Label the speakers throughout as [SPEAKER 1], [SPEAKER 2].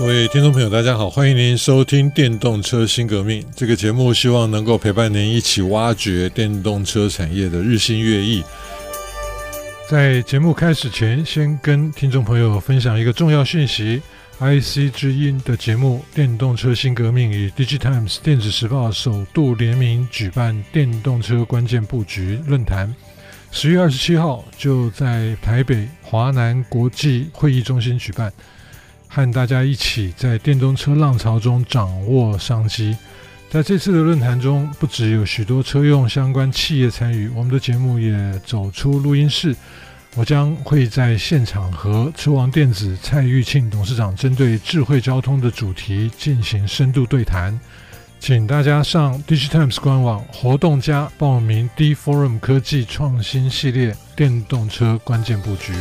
[SPEAKER 1] 各位听众朋友，大家好，欢迎您收听《电动车新革命》这个节目，希望能够陪伴您一起挖掘电动车产业的日新月异。在节目开始前，先跟听众朋友分享一个重要讯息：IC 之音的节目《电动车新革命》与《DigiTimes》电子时报首度联名举办电动车关键布局论坛，十月二十七号就在台北华南国际会议中心举办。和大家一起在电动车浪潮中掌握商机。在这次的论坛中，不只有许多车用相关企业参与，我们的节目也走出录音室。我将会在现场和车王电子蔡玉庆董事长针对智慧交通的主题进行深度对谈。请大家上 DigiTimes 官网活动家报名 D Forum 科技创新系列电动车关键布局。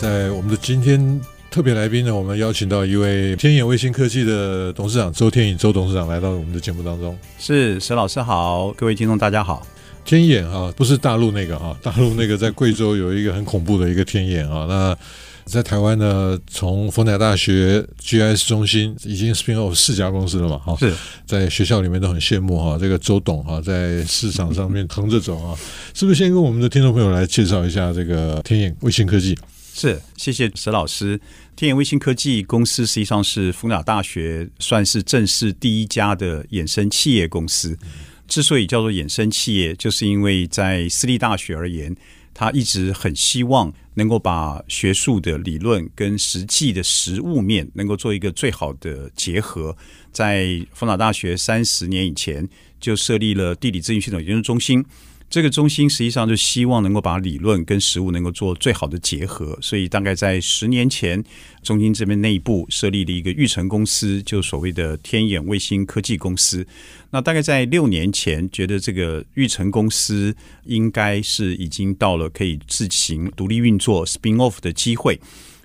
[SPEAKER 1] 在我们的今天特别来宾呢，我们邀请到一位天眼卫星科技的董事长周天颖周董事长来到我们的节目当中。
[SPEAKER 2] 是石老师好，各位听众大家好。
[SPEAKER 1] 天眼啊，不是大陆那个啊，大陆那个在贵州有一个很恐怖的一个天眼啊。那在台湾呢，从逢甲大学 GIS 中心已经 spin off 四家公司了嘛？哈，是在学校里面都很羡慕哈，这个周董哈在市场上面 横着走啊，是不是？先跟我们的听众朋友来介绍一下这个天眼卫星科技。
[SPEAKER 2] 是，谢谢石老师。天眼卫星科技公司实际上是逢甲大学算是正式第一家的衍生企业公司。之所以叫做衍生企业，就是因为在私立大学而言，他一直很希望能够把学术的理论跟实际的实务面能够做一个最好的结合。在逢甲大学三十年以前就设立了地理资讯系统研究中心。这个中心实际上就希望能够把理论跟实物能够做最好的结合，所以大概在十年前，中心这边内部设立了一个育成公司，就所谓的天眼卫星科技公司。那大概在六年前，觉得这个育成公司应该是已经到了可以自行独立运作 spin off 的机会，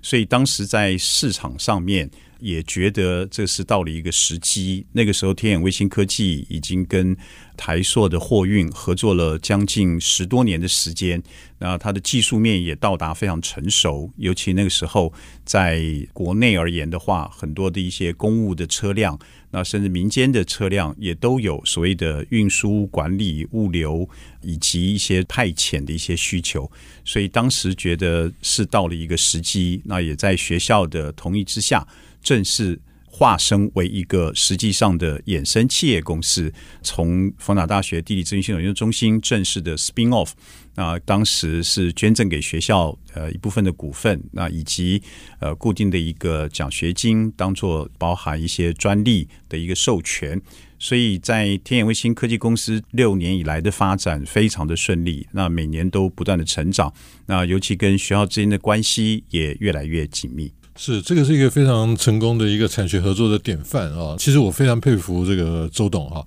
[SPEAKER 2] 所以当时在市场上面。也觉得这是到了一个时机。那个时候，天眼卫星科技已经跟台硕的货运合作了将近十多年的时间，那它的技术面也到达非常成熟。尤其那个时候，在国内而言的话，很多的一些公务的车辆，那甚至民间的车辆也都有所谓的运输管理、物流以及一些派遣的一些需求。所以当时觉得是到了一个时机，那也在学校的同意之下。正式化身为一个实际上的衍生企业公司，从逢甲大学地理资讯系统研究中心正式的 spin off，那当时是捐赠给学校呃一部分的股份，那以及呃固定的一个奖学金，当做包含一些专利的一个授权，所以在天眼卫星科技公司六年以来的发展非常的顺利，那每年都不断的成长，那尤其跟学校之间的关系也越来越紧密。
[SPEAKER 1] 是，这个是一个非常成功的一个产学合作的典范啊！其实我非常佩服这个周董哈，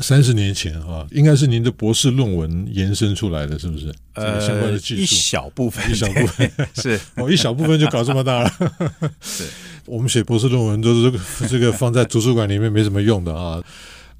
[SPEAKER 1] 三十年前啊，应该是您的博士论文延伸出来的，是不是？呃，相关的技术
[SPEAKER 2] 一小部分，
[SPEAKER 1] 一小部分
[SPEAKER 2] 是
[SPEAKER 1] 哦，一小部分就搞这么大了。
[SPEAKER 2] 是，
[SPEAKER 1] 我们写博士论文都是这个这个放在图书馆里面没什么用的啊。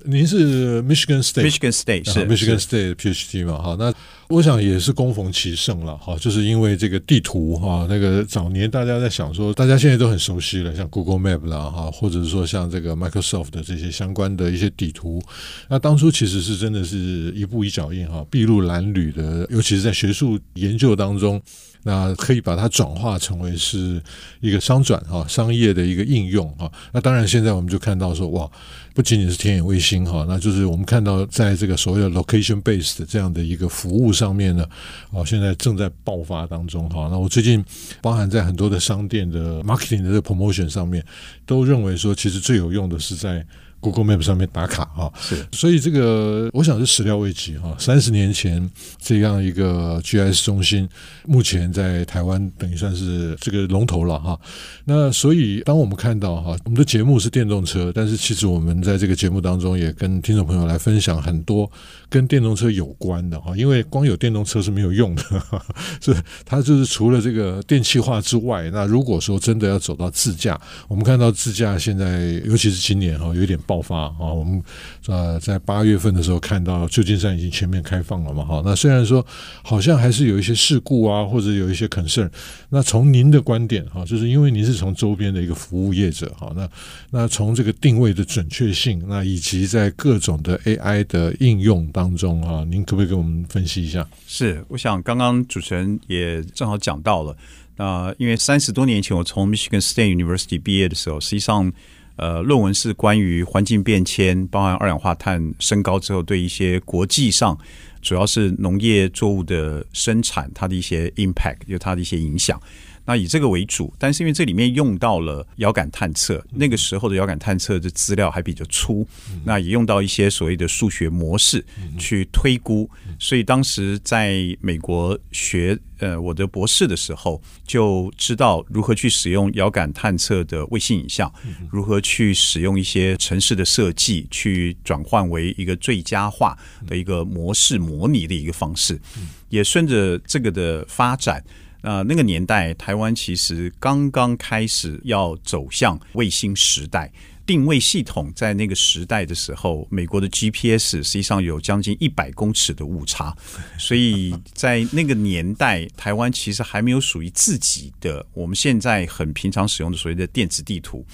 [SPEAKER 1] 您是 Michigan State，Michigan
[SPEAKER 2] State 是
[SPEAKER 1] Michigan State PhD 嘛？哈，那我想也是恭逢其盛了哈，就是因为这个地图哈，那个早年大家在想说，大家现在都很熟悉了，像 Google Map 啦哈，或者是说像这个 Microsoft 的这些相关的一些地图，那当初其实是真的是一步一脚印哈，筚路蓝缕的，尤其是在学术研究当中。那可以把它转化成为是一个商转哈，商业的一个应用哈。那当然，现在我们就看到说，哇，不仅仅是天眼卫星哈，那就是我们看到在这个所谓的 location based 的这样的一个服务上面呢，啊，现在正在爆发当中哈。那我最近包含在很多的商店的 marketing 的 promotion 上面，都认为说，其实最有用的是在 Google Map 上面打卡哈。
[SPEAKER 2] 是，
[SPEAKER 1] 所以这个我想是始料未及哈。三十年前这样一个 GIS 中心，目前在台湾等于算是这个龙头了哈。那所以当我们看到哈，我们的节目是电动车，但是其实我们在这个节目当中也跟听众朋友来分享很多跟电动车有关的哈，因为光有电动车是没有用的，是它就是除了这个电气化之外，那如果说真的要走到自驾，我们看到自驾现在尤其是今年哈有点爆发啊，我们呃在八月份的时候看到旧金山已经全面开放了嘛哈，那虽然说好像还是有一些事故啊，或者有一些 concern，那从您的观点哈，就是因为您是从周边的一个服务业者哈，那那从这个定位的准确性，那以及在各种的 AI 的应用当中啊，您可不可以给我们分析一下？
[SPEAKER 2] 是，我想刚刚主持人也正好讲到了。那、因为三十多年前我从 Michigan State University 毕业的时候，实际上呃论文是关于环境变迁，包含二氧化碳升高之后对一些国际上主要是农业作物的生产它的一些 impact，有它的一些影响。那以这个为主，但是因为这里面用到了遥感探测，那个时候的遥感探测的资料还比较粗，那也用到一些所谓的数学模式去推估，所以当时在美国学呃我的博士的时候，就知道如何去使用遥感探测的卫星影像，如何去使用一些城市的设计去转换为一个最佳化的一个模式模拟的一个方式，也顺着这个的发展。啊、呃，那个年代，台湾其实刚刚开始要走向卫星时代。定位系统在那个时代的时候，美国的 GPS 实际上有将近一百公尺的误差，所以在那个年代，台湾其实还没有属于自己的我们现在很平常使用的所谓的电子地图。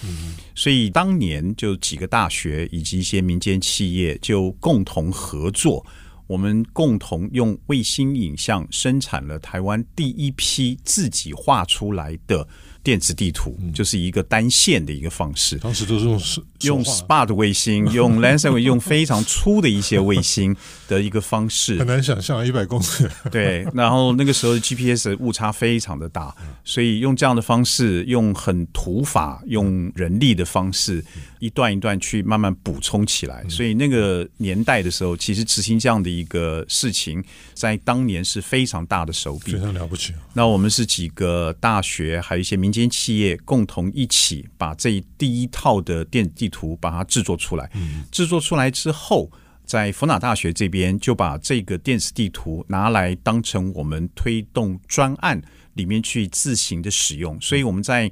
[SPEAKER 2] 所以当年就几个大学以及一些民间企业就共同合作。我们共同用卫星影像生产了台湾第一批自己画出来的电子地图，就是一个单线的一个方式。
[SPEAKER 1] 当时都是用
[SPEAKER 2] 用 SPOT 卫星，用 Landsat 用非常粗的一些卫星的一个方式，
[SPEAKER 1] 很难想象一百公尺。
[SPEAKER 2] 对，然后那个时候的 GPS 误差非常的大，所以用这样的方式，用很土法、用人力的方式，一段一段去慢慢补充起来。所以那个年代的时候，其实执行这样的一个事情，在当年是非常大的手笔，
[SPEAKER 1] 非常了不起。
[SPEAKER 2] 那我们是几个大学，还有一些民间企业共同一起把这第一套的电子地图把它制作出来。制作出来之后，在佛纳大学这边就把这个电子地图拿来当成我们推动专案里面去自行的使用。所以我们在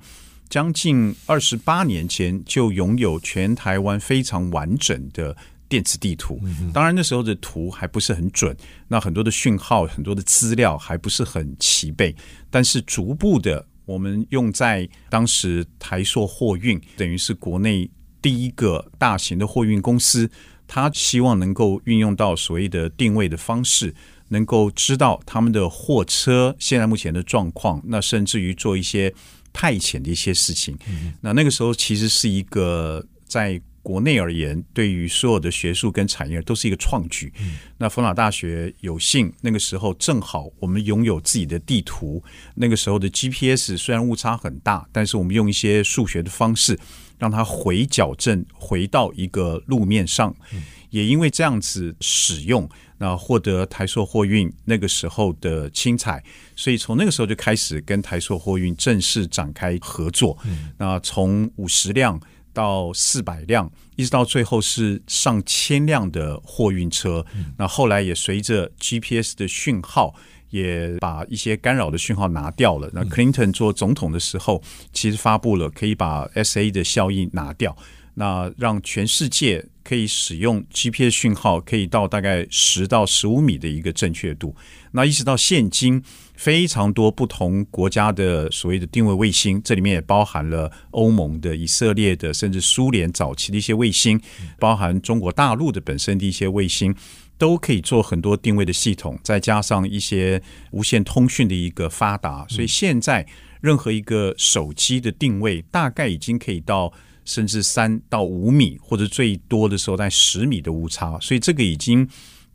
[SPEAKER 2] 将近二十八年前就拥有全台湾非常完整的。电子地图，当然那时候的图还不是很准，那很多的讯号、很多的资料还不是很齐备。但是逐步的，我们用在当时台硕货运，等于是国内第一个大型的货运公司，他希望能够运用到所谓的定位的方式，能够知道他们的货车现在目前的状况，那甚至于做一些派遣的一些事情。那那个时候其实是一个在。国内而言，对于所有的学术跟产业都是一个创举。嗯、那佛朗大学有幸那个时候正好我们拥有自己的地图。那个时候的 GPS 虽然误差很大，但是我们用一些数学的方式让它回矫正，回到一个路面上。嗯、也因为这样子使用，那获得台硕货运那个时候的青彩，所以从那个时候就开始跟台硕货运正式展开合作。嗯、那从五十辆。到四百辆，一直到最后是上千辆的货运车。嗯、那后来也随着 GPS 的讯号，也把一些干扰的讯号拿掉了。那 Clinton 做总统的时候，其实发布了可以把 SA 的效应拿掉，那让全世界可以使用 GPS 讯号，可以到大概十到十五米的一个正确度。那一直到现今。非常多不同国家的所谓的定位卫星，这里面也包含了欧盟的、以色列的，甚至苏联早期的一些卫星，包含中国大陆的本身的一些卫星，都可以做很多定位的系统。再加上一些无线通讯的一个发达，所以现在任何一个手机的定位，大概已经可以到甚至三到五米，或者最多的时候在十米的误差。所以这个已经。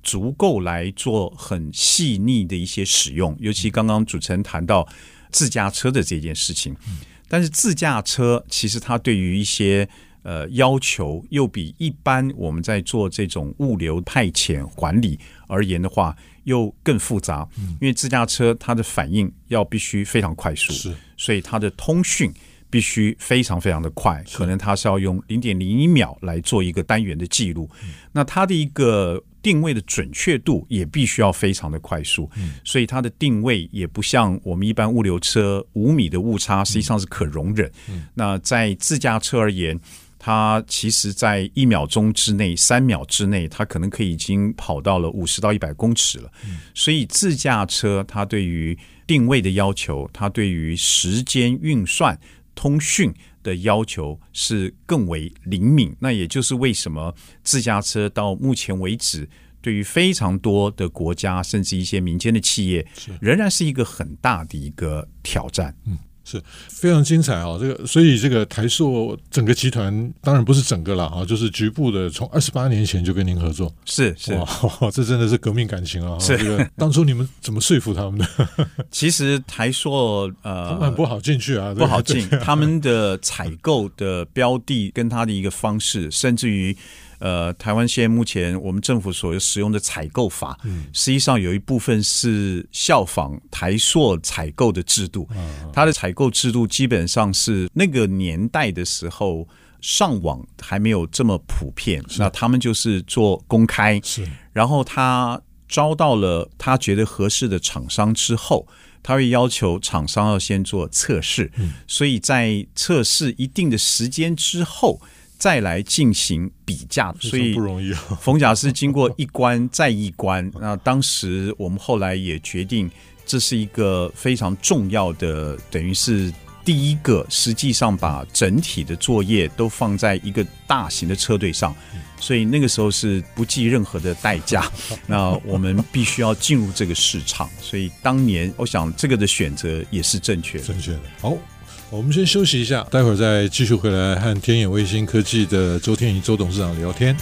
[SPEAKER 2] 足够来做很细腻的一些使用，尤其刚刚主持人谈到自驾车的这件事情。但是自驾车其实它对于一些呃要求，又比一般我们在做这种物流派遣管理而言的话，又更复杂。嗯、因为自驾车它的反应要必须非常快速，
[SPEAKER 1] 是，
[SPEAKER 2] 所以它的通讯必须非常非常的快，可能它是要用零点零一秒来做一个单元的记录。嗯、那它的一个。定位的准确度也必须要非常的快速，嗯、所以它的定位也不像我们一般物流车五米的误差实际上是可容忍。嗯、那在自驾车而言，它其实在一秒钟之内、三秒之内，它可能可以已经跑到了五十到一百公尺了。嗯、所以自驾车它对于定位的要求，它对于时间运算、通讯。的要求是更为灵敏，那也就是为什么自驾车到目前为止，对于非常多的国家，甚至一些民间的企业，仍然是一个很大的一个挑战。嗯。
[SPEAKER 1] 是非常精彩啊！这个，所以这个台塑整个集团当然不是整个了啊，就是局部的，从二十八年前就跟您合作，
[SPEAKER 2] 是是
[SPEAKER 1] 哇，这真的是革命感情啊！
[SPEAKER 2] 是
[SPEAKER 1] 这个 当初你们怎么说服他们的？
[SPEAKER 2] 其实台塑呃，
[SPEAKER 1] 他们很不好进去啊，
[SPEAKER 2] 不好进，他们的采购的标的跟他的一个方式，甚至于。呃，台湾现在目前我们政府所使用的采购法，嗯，实际上有一部分是效仿台塑采购的制度。它的采购制度基本上是那个年代的时候，上网还没有这么普遍，那他们就是做公开，是。然后他招到了他觉得合适的厂商之后，他会要求厂商要先做测试，嗯，所以在测试一定的时间之后。再来进行比价，所以
[SPEAKER 1] 不容易啊。
[SPEAKER 2] 逢甲是经过一关再一关，那当时我们后来也决定，这是一个非常重要的，等于是第一个，实际上把整体的作业都放在一个大型的车队上，所以那个时候是不计任何的代价。那我们必须要进入这个市场，所以当年我想这个的选择也是正确的，
[SPEAKER 1] 正确的。好。我们先休息一下，待会儿再继续回来和天眼卫星科技的周天宇周董事长聊天。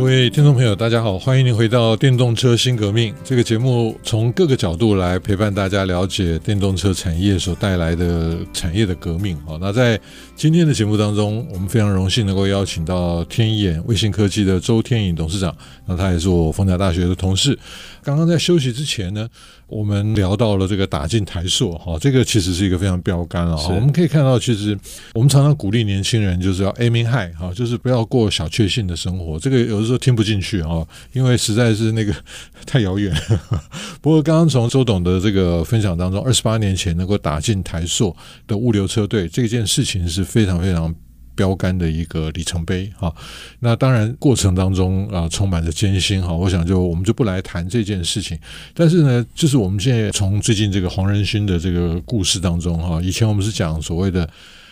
[SPEAKER 1] 各位听众朋友，大家好，欢迎您回到电动车新革命这个节目，从各个角度来陪伴大家了解电动车产业所带来的产业的革命。好，那在今天的节目当中，我们非常荣幸能够邀请到天眼卫星科技的周天颖董事长，那他也是我凤甲大学的同事。刚刚在休息之前呢，我们聊到了这个打进台塑哈，这个其实是一个非常标杆了哈。我们可以看到，其实我们常常鼓励年轻人就是要 aiming high 哈，就是不要过小确幸的生活。这个有的时候听不进去哈，因为实在是那个太遥远。不过刚刚从周董的这个分享当中，二十八年前能够打进台塑的物流车队，这件事情是非常非常。标杆的一个里程碑哈，那当然过程当中啊充满着艰辛哈，我想就我们就不来谈这件事情，但是呢，就是我们现在从最近这个黄仁勋的这个故事当中哈，以前我们是讲所谓的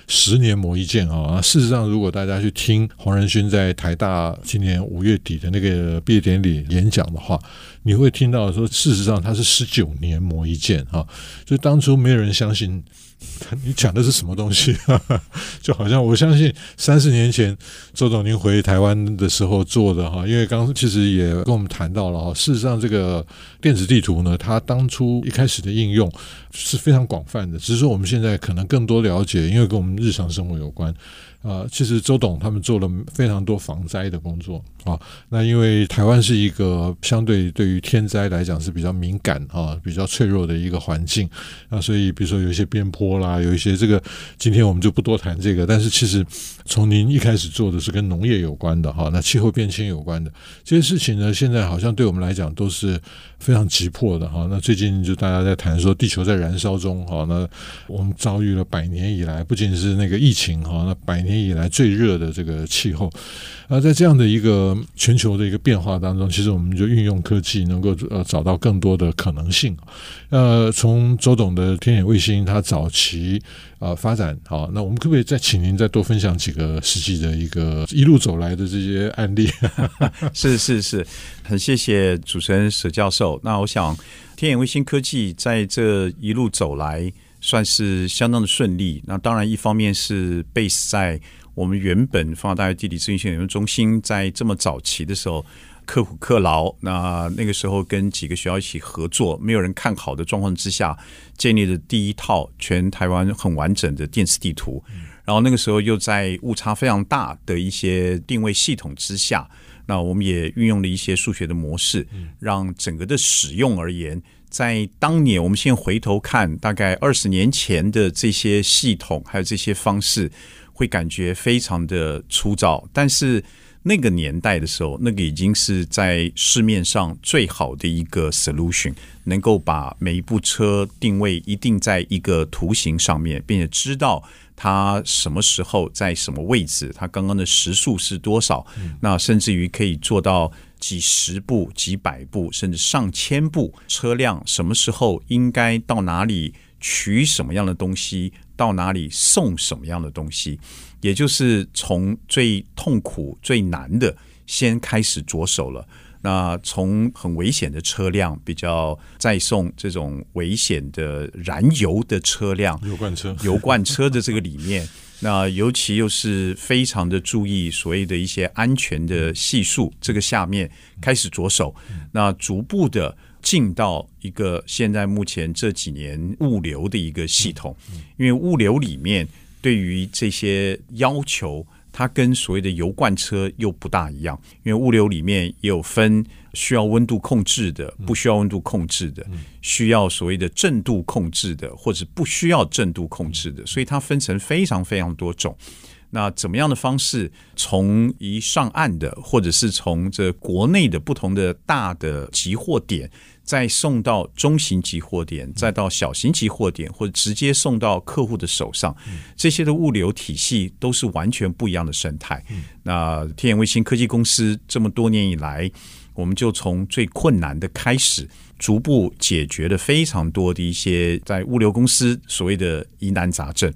[SPEAKER 1] 十年磨一剑啊，事实上如果大家去听黄仁勋在台大今年五月底的那个毕业典礼演讲的话，你会听到说，事实上他是十九年磨一剑哈，就当初没有人相信。你讲的是什么东西？就好像我相信三十年前周总您回台湾的时候做的哈，因为刚其实也跟我们谈到了哈，事实上这个电子地图呢，它当初一开始的应用是非常广泛的，只是说我们现在可能更多了解，因为跟我们日常生活有关。啊，其实周董他们做了非常多防灾的工作啊。那因为台湾是一个相对对于天灾来讲是比较敏感啊、比较脆弱的一个环境啊，所以比如说有一些边坡啦，有一些这个，今天我们就不多谈这个。但是其实从您一开始做的是跟农业有关的哈，那气候变迁有关的这些事情呢，现在好像对我们来讲都是非常急迫的哈。那最近就大家在谈说地球在燃烧中哈，那我们遭遇了百年以来不仅是那个疫情哈，那百年以来最热的这个气候，而在这样的一个全球的一个变化当中，其实我们就运用科技，能够呃找到更多的可能性。呃，从周董的天眼卫星，它早期啊、呃、发展好，那我们可不可以再请您再多分享几个实际的一个一路走来的这些案例？
[SPEAKER 2] 是是是，很谢谢主持人佘教授。那我想，天眼卫星科技在这一路走来。算是相当的顺利。那当然，一方面是 base 在我们原本逢甲大学地理资讯研究中心在这么早期的时候，刻苦克劳。那那个时候跟几个学校一起合作，没有人看好的状况之下，建立了第一套全台湾很完整的电磁地图。然后那个时候又在误差非常大的一些定位系统之下，那我们也运用了一些数学的模式，让整个的使用而言，在当年我们现在回头看，大概二十年前的这些系统还有这些方式，会感觉非常的粗糙，但是那个年代的时候，那个已经是在市面上最好的一个 solution，能够把每一部车定位一定在一个图形上面，并且知道。它什么时候在什么位置？它刚刚的时速是多少？那甚至于可以做到几十步、几百步，甚至上千步。车辆什么时候应该到哪里取什么样的东西？到哪里送什么样的东西？也就是从最痛苦、最难的先开始着手了。那从很危险的车辆，比较载送这种危险的燃油的车辆，
[SPEAKER 1] 油罐车，
[SPEAKER 2] 油罐车的这个里面，那尤其又是非常的注意所谓的一些安全的系数，这个下面开始着手，那逐步的进到一个现在目前这几年物流的一个系统，因为物流里面对于这些要求。它跟所谓的油罐车又不大一样，因为物流里面也有分需要温度控制的，不需要温度控制的，需要所谓的震度控制的，或者不需要震度控制的，所以它分成非常非常多种。那怎么样的方式，从一上岸的，或者是从这国内的不同的大的集货点，再送到中型集货点，再到小型集货点，或者直接送到客户的手上，这些的物流体系都是完全不一样的生态。那天眼卫星科技公司这么多年以来，我们就从最困难的开始。逐步解决了非常多的一些在物流公司所谓的疑难杂症。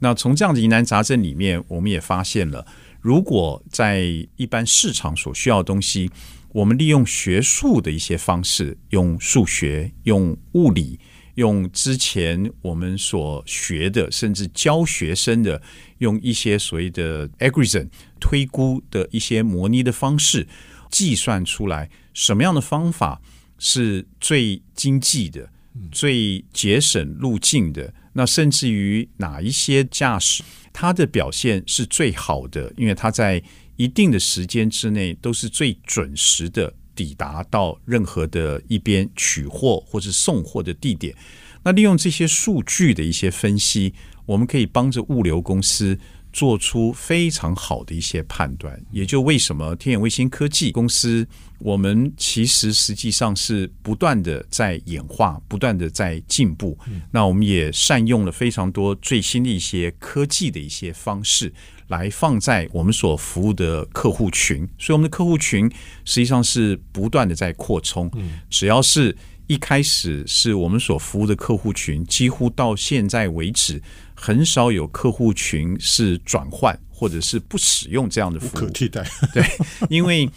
[SPEAKER 2] 那从这样的疑难杂症里面，我们也发现了，如果在一般市场所需要的东西，我们利用学术的一些方式，用数学、用物理、用之前我们所学的，甚至教学生的，用一些所谓的 algorithm 推估的一些模拟的方式，计算出来什么样的方法。是最经济的、最节省路径的。那甚至于哪一些驾驶，它的表现是最好的，因为它在一定的时间之内都是最准时的抵达到任何的一边取货或者送货的地点。那利用这些数据的一些分析，我们可以帮着物流公司。做出非常好的一些判断，也就为什么天眼卫星科技公司，我们其实实际上是不断的在演化，不断的在进步。那我们也善用了非常多最新的一些科技的一些方式，来放在我们所服务的客户群。所以，我们的客户群实际上是不断的在扩充。只要是一开始是我们所服务的客户群，几乎到现在为止。很少有客户群是转换或者是不使用这样的服
[SPEAKER 1] 务，可替代。
[SPEAKER 2] 对，因为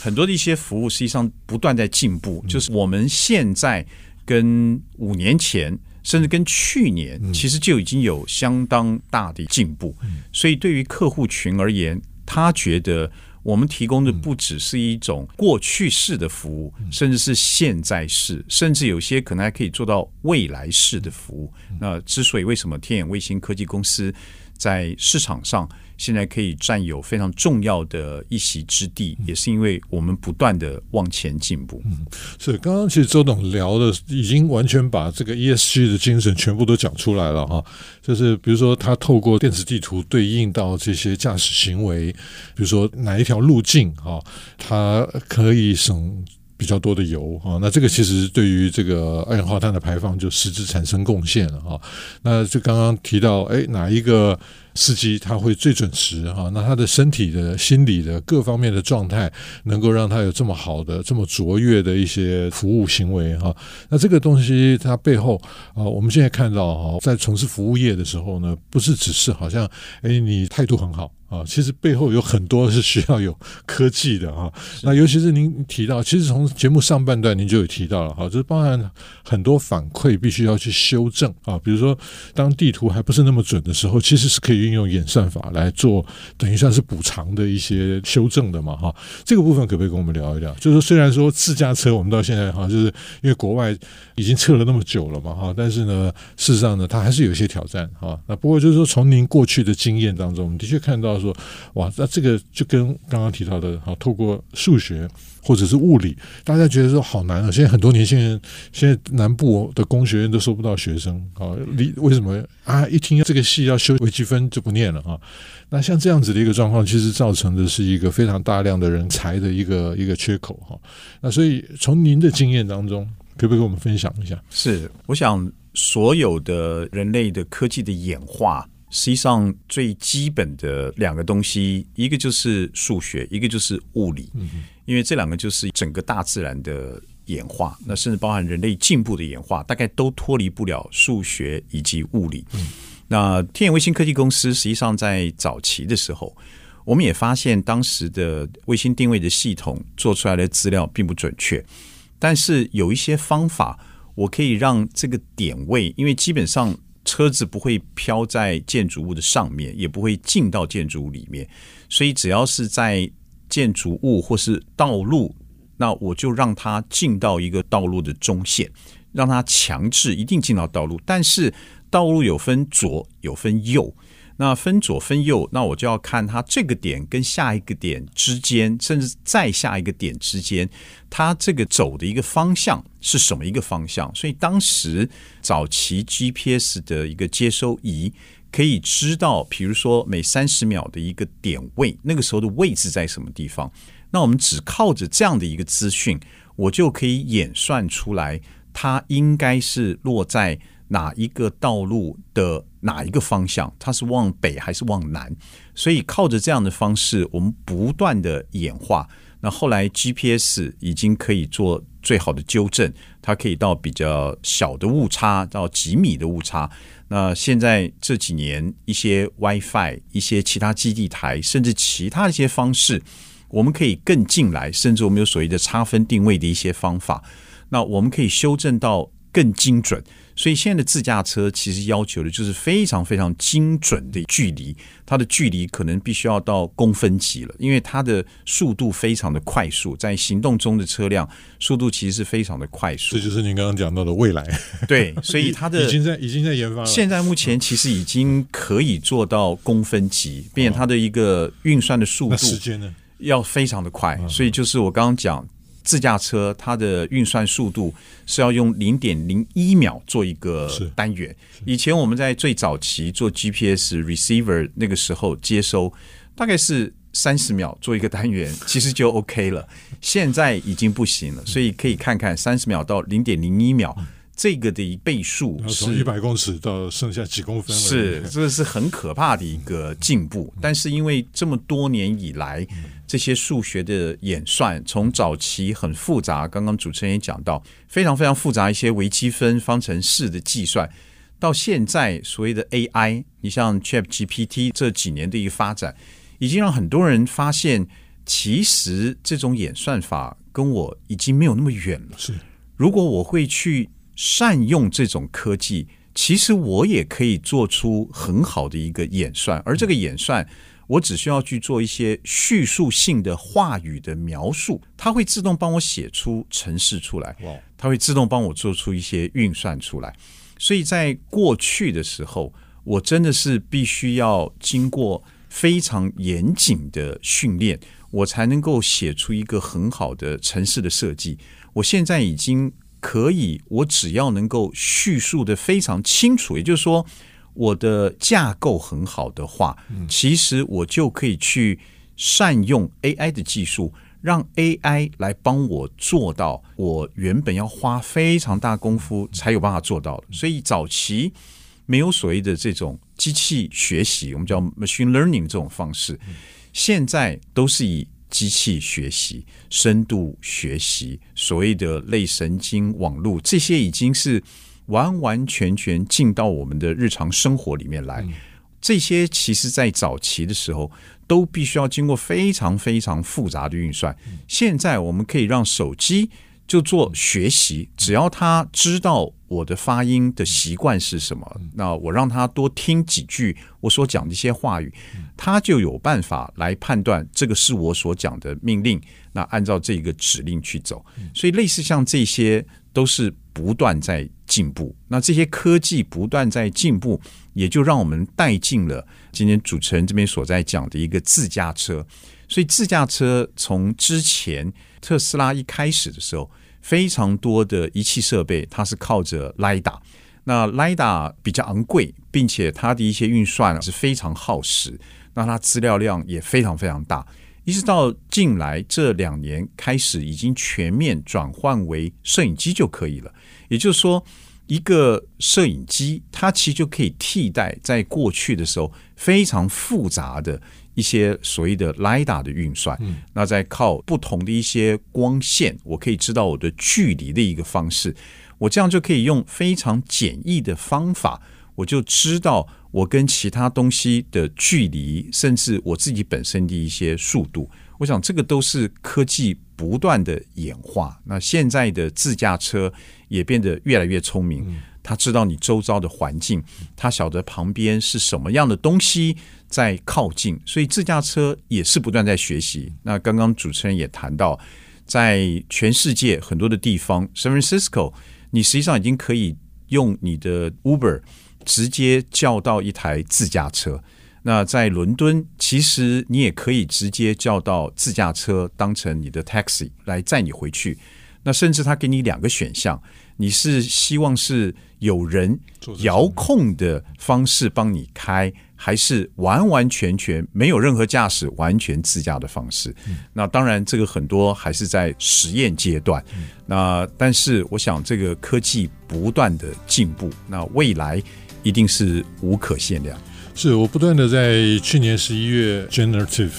[SPEAKER 2] 很多的一些服务实际上不断在进步，就是我们现在跟五年前，甚至跟去年，其实就已经有相当大的进步。所以对于客户群而言，他觉得。我们提供的不只是一种过去式的服务，甚至是现在式，甚至有些可能还可以做到未来式的服务。那之所以为什么天眼卫星科技公司在市场上现在可以占有非常重要的一席之地，也是因为我们不断的往前进步。
[SPEAKER 1] 嗯，是刚刚其实周董聊的已经完全把这个 ESG 的精神全部都讲出来了哈。就是比如说，他透过电子地图对应到这些驾驶行为，比如说哪一条路径啊，它可以省比较多的油啊，那这个其实对于这个二氧化碳的排放就实质产生贡献了哈。那就刚刚提到，哎，哪一个司机他会最准时哈？那他的身体的、心理的各方面的状态，能够让他有这么好的、这么卓越的一些服务行为哈？那这个东西它背后啊，我们现在看到哈，在从事服务业的时候呢，不是只是好像哎，你态度很好。啊，其实背后有很多是需要有科技的啊。那尤其是您提到，其实从节目上半段您就有提到了哈，就是包含很多反馈必须要去修正啊。比如说，当地图还不是那么准的时候，其实是可以运用演算法来做，等于算是补偿的一些修正的嘛哈。这个部分可不可以跟我们聊一聊？就是说，虽然说自驾车我们到现在哈，就是因为国外已经测了那么久了嘛哈，但是呢，事实上呢，它还是有一些挑战哈。那不过就是说，从您过去的经验当中，我们的确看到。说哇，那这个就跟刚刚提到的，好，透过数学或者是物理，大家觉得说好难啊。现在很多年轻人，现在南部的工学院都收不到学生啊。你为什么啊？一听这个系要修微积分就不念了啊。那像这样子的一个状况，其实造成的是一个非常大量的人才的一个一个缺口哈。那所以从您的经验当中，可不可以跟我们分享一下？
[SPEAKER 2] 是，我想所有的人类的科技的演化。实际上，最基本的两个东西，一个就是数学，一个就是物理。因为这两个就是整个大自然的演化，那甚至包含人类进步的演化，大概都脱离不了数学以及物理。那天眼卫星科技公司实际上在早期的时候，我们也发现当时的卫星定位的系统做出来的资料并不准确，但是有一些方法，我可以让这个点位，因为基本上。车子不会飘在建筑物的上面，也不会进到建筑物里面，所以只要是在建筑物或是道路，那我就让它进到一个道路的中线，让它强制一定进到道路。但是道路有分左，有分右。那分左分右，那我就要看它这个点跟下一个点之间，甚至再下一个点之间，它这个走的一个方向是什么一个方向？所以当时早期 GPS 的一个接收仪可以知道，比如说每三十秒的一个点位，那个时候的位置在什么地方？那我们只靠着这样的一个资讯，我就可以演算出来，它应该是落在。哪一个道路的哪一个方向，它是往北还是往南？所以靠着这样的方式，我们不断的演化。那后来 GPS 已经可以做最好的纠正，它可以到比较小的误差，到几米的误差。那现在这几年，一些 WiFi、一些其他基地台，甚至其他一些方式，我们可以更进来，甚至我们有所谓的差分定位的一些方法。那我们可以修正到更精准。所以现在的自驾车其实要求的就是非常非常精准的距离，它的距离可能必须要到公分级了，因为它的速度非常的快速，在行动中的车辆速度其实是非常的快速。
[SPEAKER 1] 这就是您刚刚讲到的未来。
[SPEAKER 2] 对，所以它的
[SPEAKER 1] 已经在已经在研发了。
[SPEAKER 2] 现在目前其实已经可以做到公分级，并且它的一个运算的速度时间呢要非常的快。所以就是我刚刚讲。自驾车它的运算速度是要用零点零一秒做一个单元。以前我们在最早期做 GPS receiver 那个时候接收，大概是三十秒做一个单元，其实就 OK 了。现在已经不行了，所以可以看看三十秒到零点零一秒。这个的倍数是
[SPEAKER 1] 从一百公尺到剩下几公分，
[SPEAKER 2] 是这是很可怕的一个进步。但是因为这么多年以来，这些数学的演算从早期很复杂，刚刚主持人也讲到非常非常复杂一些微积分方程式的计算，到现在所谓的 AI，你像 ChatGPT 这几年的一个发展，已经让很多人发现，其实这种演算法跟我已经没有那么远了。是，如果我会去。善用这种科技，其实我也可以做出很好的一个演算，而这个演算，我只需要去做一些叙述性的话语的描述，它会自动帮我写出程式出来，它会自动帮我做出一些运算出来。所以在过去的时候，我真的是必须要经过非常严谨的训练，我才能够写出一个很好的城市的设计。我现在已经。可以，我只要能够叙述的非常清楚，也就是说，我的架构很好的话，其实我就可以去善用 AI 的技术，让 AI 来帮我做到我原本要花非常大功夫才有办法做到的。所以早期没有所谓的这种机器学习，我们叫 machine learning 这种方式，现在都是以。机器学习、深度学习、所谓的类神经网络，这些已经是完完全全进到我们的日常生活里面来。这些其实，在早期的时候都必须要经过非常非常复杂的运算。现在我们可以让手机就做学习，只要他知道我的发音的习惯是什么，那我让他多听几句我所讲的一些话语，他就有办法来判断这个是我所讲的命令，那按照这个指令去走。所以类似像这些都是不断在进步，那这些科技不断在进步，也就让我们带进了今天主持人这边所在讲的一个自驾车。所以自驾车从之前特斯拉一开始的时候，非常多的仪器设备它是靠着 LIDA 那 LIDA 比较昂贵，并且它的一些运算是非常耗时，那它资料量也非常非常大。一直到近来这两年开始，已经全面转换为摄影机就可以了。也就是说，一个摄影机它其实就可以替代在过去的时候非常复杂的一些所谓的 LiDAR 的运算。那在靠不同的一些光线，我可以知道我的距离的一个方式。我这样就可以用非常简易的方法，我就知道。我跟其他东西的距离，甚至我自己本身的一些速度，我想这个都是科技不断的演化。那现在的自驾车也变得越来越聪明，他知道你周遭的环境，他晓得旁边是什么样的东西在靠近，所以自驾车也是不断在学习。那刚刚主持人也谈到，在全世界很多的地方，San Francisco，你实际上已经可以用你的 Uber。直接叫到一台自驾车。那在伦敦，其实你也可以直接叫到自驾车，当成你的 taxi 来载你回去。那甚至他给你两个选项，你是希望是有人遥控的方式帮你开，还是完完全全没有任何驾驶、完全自驾的方式？那当然，这个很多还是在实验阶段。那但是，我想这个科技不断的进步，那未来。一定是无可限量。
[SPEAKER 1] 是我不断的在去年十一月，Generative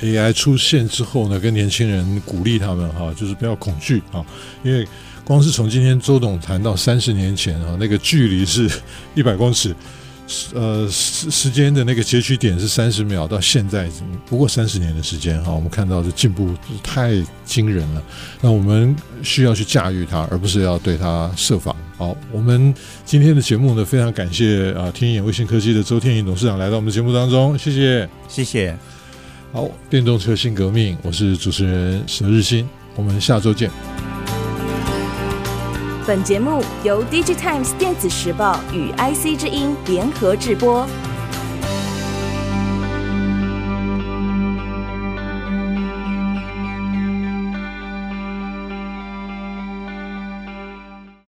[SPEAKER 1] AI 出现之后呢，跟年轻人鼓励他们哈，就是不要恐惧啊，因为光是从今天周董谈到三十年前啊，那个距离是 一百公尺。呃，时时间的那个截取点是三十秒，到现在不过三十年的时间哈，我们看到的进步太惊人了。那我们需要去驾驭它，而不是要对它设防。好，我们今天的节目呢，非常感谢啊，天眼卫星科技的周天颖董事长来到我们的节目当中，谢谢，
[SPEAKER 2] 谢谢。
[SPEAKER 1] 好，电动车新革命，我是主持人佘日新，我们下周见。
[SPEAKER 3] 本节目由 DigiTimes 电子时报与 IC 之音联合制播。